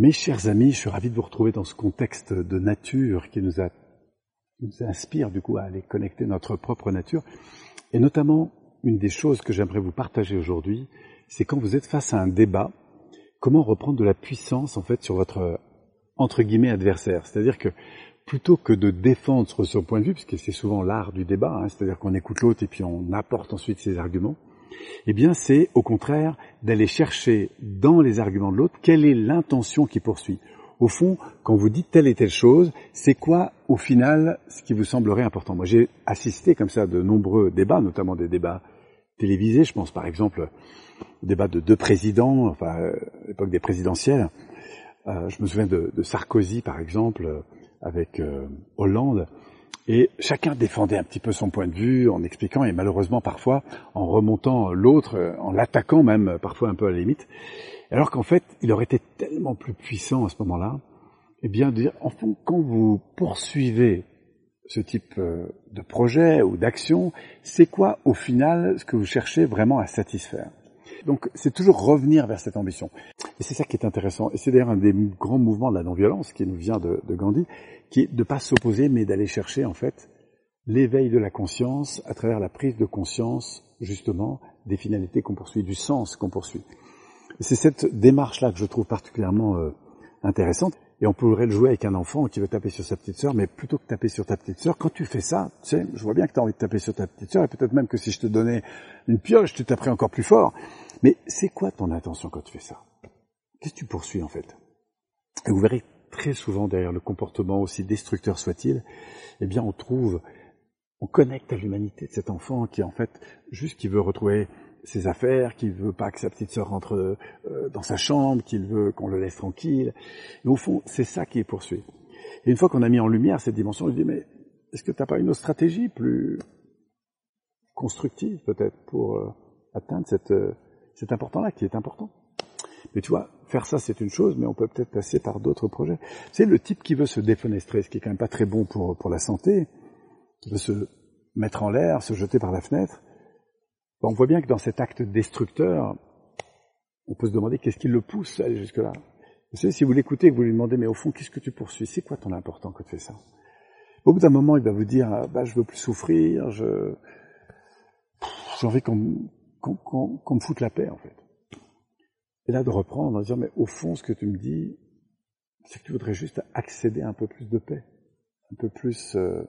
Mes chers amis, je suis ravi de vous retrouver dans ce contexte de nature qui nous, a, nous inspire du coup à aller connecter notre propre nature. Et notamment, une des choses que j'aimerais vous partager aujourd'hui, c'est quand vous êtes face à un débat, comment reprendre de la puissance en fait sur votre entre guillemets adversaire. C'est-à-dire que plutôt que de défendre son point de vue, puisque c'est souvent l'art du débat, hein, c'est-à-dire qu'on écoute l'autre et puis on apporte ensuite ses arguments, eh bien c'est au contraire d'aller chercher dans les arguments de l'autre quelle est l'intention qui poursuit. Au fond, quand vous dites telle et telle chose, c'est quoi au final ce qui vous semblerait important? Moi j'ai assisté comme ça à de nombreux débats, notamment des débats télévisés, je pense par exemple au débat de deux présidents, enfin à l'époque des présidentielles. Euh, je me souviens de, Sarkozy par exemple, avec euh, Hollande, et chacun défendait un petit peu son point de vue en expliquant et malheureusement parfois en remontant l'autre, euh, en l'attaquant même euh, parfois un peu à la limite. Alors qu'en fait, il aurait été tellement plus puissant à ce moment-là, eh bien de dire, en fond, quand vous poursuivez ce type de projet ou d'action, c'est quoi au final ce que vous cherchez vraiment à satisfaire? Donc c'est toujours revenir vers cette ambition. Et c'est ça qui est intéressant. Et c'est d'ailleurs un des grands mouvements de la non-violence qui nous vient de, Gandhi, qui est de pas s'opposer, mais d'aller chercher en fait l'éveil de la conscience à travers la prise de conscience justement des finalités qu'on poursuit, du sens qu'on poursuit. C'est cette démarche-là que je trouve particulièrement euh, intéressante. Et on pourrait le jouer avec un enfant qui veut taper sur sa petite sœur, mais plutôt que taper sur ta petite sœur, quand tu fais ça, tu sais, je vois bien que tu as envie de taper sur ta petite sœur, et peut-être même que si je te donnais une pioche, tu taperais encore plus fort. Mais c'est quoi ton intention quand tu fais ça? Qu'est-ce que tu poursuis en fait? Et vous verrez très souvent derrière le comportement, aussi destructeur soit-il, eh bien on trouve, on connecte à l'humanité de cet enfant qui en fait juste qui veut retrouver ses affaires, qui veut pas que sa petite sœur rentre euh, dans sa chambre, qu'il veut qu'on le laisse tranquille. Et au fond, c'est ça qui est poursuivi. Et une fois qu'on a mis en lumière cette dimension, je dis mais est-ce que tu n'as pas une autre stratégie plus constructive peut-être pour euh, atteindre cette, euh, cet important-là qui est important mais tu vois, faire ça c'est une chose, mais on peut peut-être passer par d'autres projets. C'est le type qui veut se défenestrer, ce qui est quand même pas très bon pour, pour la santé, qui veut se mettre en l'air, se jeter par la fenêtre. on voit bien que dans cet acte destructeur, on peut se demander qu'est-ce qui le pousse à aller jusque-là. Vous savez, si vous l'écoutez, que vous lui demandez, mais au fond, qu'est-ce que tu poursuis? C'est quoi ton important que tu fais ça? Au bout d'un moment, il va vous dire, ah, bah, je veux plus souffrir, je j'ai envie qu'on qu'on me foute la paix, en fait. Et là, de reprendre en disant, mais au fond, ce que tu me dis, c'est que tu voudrais juste accéder à un peu plus de paix, un peu plus... Euh,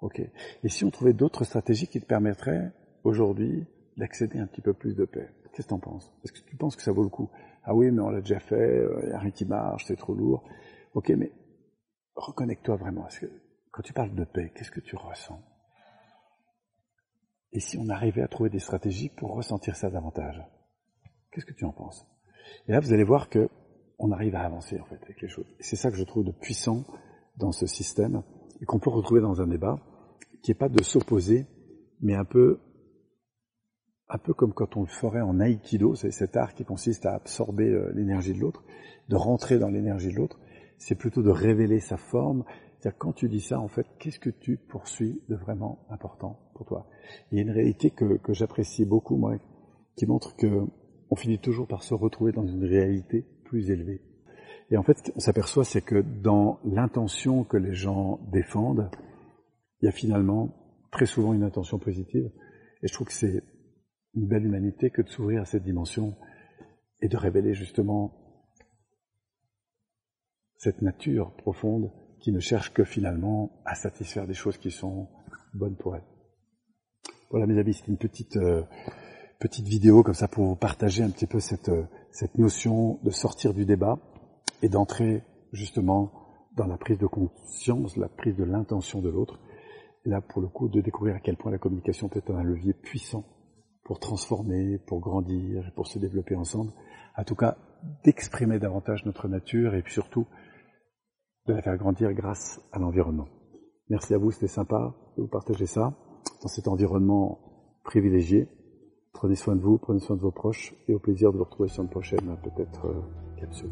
ok. Et si on trouvait d'autres stratégies qui te permettraient, aujourd'hui, d'accéder un petit peu plus de paix Qu'est-ce que tu en penses? Est-ce que tu penses que ça vaut le coup? Ah oui, mais on l'a déjà fait, il n'y a rien qui marche, c'est trop lourd. Ok, mais reconnecte-toi vraiment. Que, quand tu parles de paix, qu'est-ce que tu ressens? Et si on arrivait à trouver des stratégies pour ressentir ça davantage Qu'est-ce que tu en penses? Et là, vous allez voir que on arrive à avancer en fait avec les choses. C'est ça que je trouve de puissant dans ce système et qu'on peut retrouver dans un débat, qui n'est pas de s'opposer, mais un peu, un peu comme quand on le ferait en aïkido, c'est cet art qui consiste à absorber euh, l'énergie de l'autre, de rentrer dans l'énergie de l'autre. C'est plutôt de révéler sa forme. Quand tu dis ça, en fait, qu'est-ce que tu poursuis de vraiment important pour toi? Il y a une réalité que, j'apprécie beaucoup, moi, qui montre que on finit toujours par se retrouver dans une réalité plus élevée. Et en fait, ce qu'on s'aperçoit, c'est que dans l'intention que les gens défendent, il y a finalement très souvent une intention positive. Et je trouve que c'est une belle humanité que de s'ouvrir à cette dimension et de révéler justement cette nature profonde qui ne cherche que finalement à satisfaire des choses qui sont bonnes pour elle. Voilà mes amis, c'est une petite... Euh, petite vidéo comme ça pour vous partager un petit peu cette, euh, cette notion de sortir du débat et d'entrer justement dans la prise de conscience, la prise de l'intention de l'autre. Et là, pour le coup, de découvrir à quel point la communication peut être un levier puissant pour transformer, pour grandir pour se développer ensemble. En tout cas, d'exprimer davantage notre nature et puis surtout de la faire grandir grâce à l'environnement. Merci à vous, c'était sympa de vous partager ça dans cet environnement privilégié. Prenez soin de vous, prenez soin de vos proches et au plaisir de vous retrouver sur une prochaine peut-être euh, capsule.